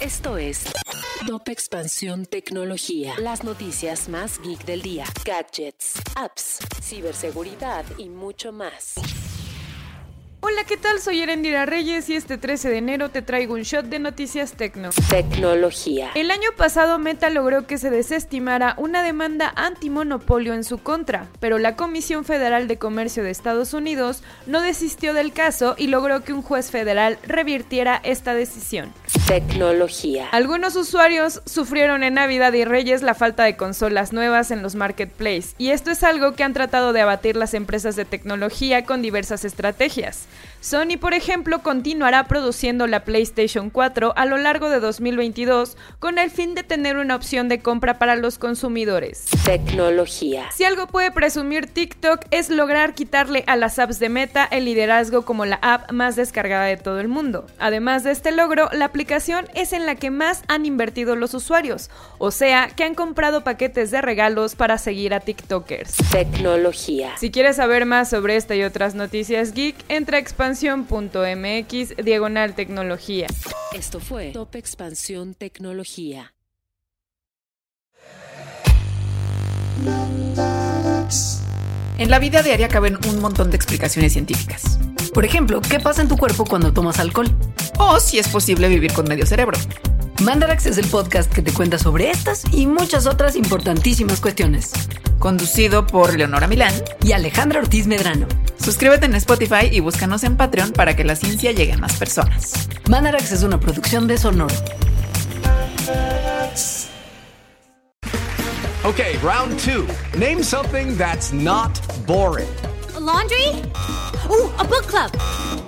Esto es Top Expansión Tecnología. Las noticias más geek del día. Gadgets, apps, ciberseguridad y mucho más. Hola, ¿qué tal? Soy Erendira Reyes y este 13 de enero te traigo un shot de noticias tecno. Tecnología. El año pasado Meta logró que se desestimara una demanda antimonopolio en su contra, pero la Comisión Federal de Comercio de Estados Unidos no desistió del caso y logró que un juez federal revirtiera esta decisión. Tecnología. Algunos usuarios sufrieron en Navidad y Reyes la falta de consolas nuevas en los marketplaces, y esto es algo que han tratado de abatir las empresas de tecnología con diversas estrategias. Sony, por ejemplo, continuará produciendo la PlayStation 4 a lo largo de 2022 con el fin de tener una opción de compra para los consumidores. Tecnología. Si algo puede presumir TikTok es lograr quitarle a las apps de Meta el liderazgo como la app más descargada de todo el mundo. Además de este logro, la aplicación es en la que más han invertido los usuarios, o sea, que han comprado paquetes de regalos para seguir a TikTokers. Tecnología. Si quieres saber más sobre esta y otras noticias geek, entra a expansión.mx diagonal tecnología. Esto fue Top Expansión Tecnología. En la vida diaria caben un montón de explicaciones científicas. Por ejemplo, ¿qué pasa en tu cuerpo cuando tomas alcohol? O si es posible vivir con medio cerebro. Mandarax es el podcast que te cuenta sobre estas y muchas otras importantísimas cuestiones. Conducido por Leonora Milán y Alejandra Ortiz Medrano. Suscríbete en Spotify y búscanos en Patreon para que la ciencia llegue a más personas. Mandarax es una producción de Sonoro. Okay, round two. Name something that's not boring. A laundry? Ooh, a book club.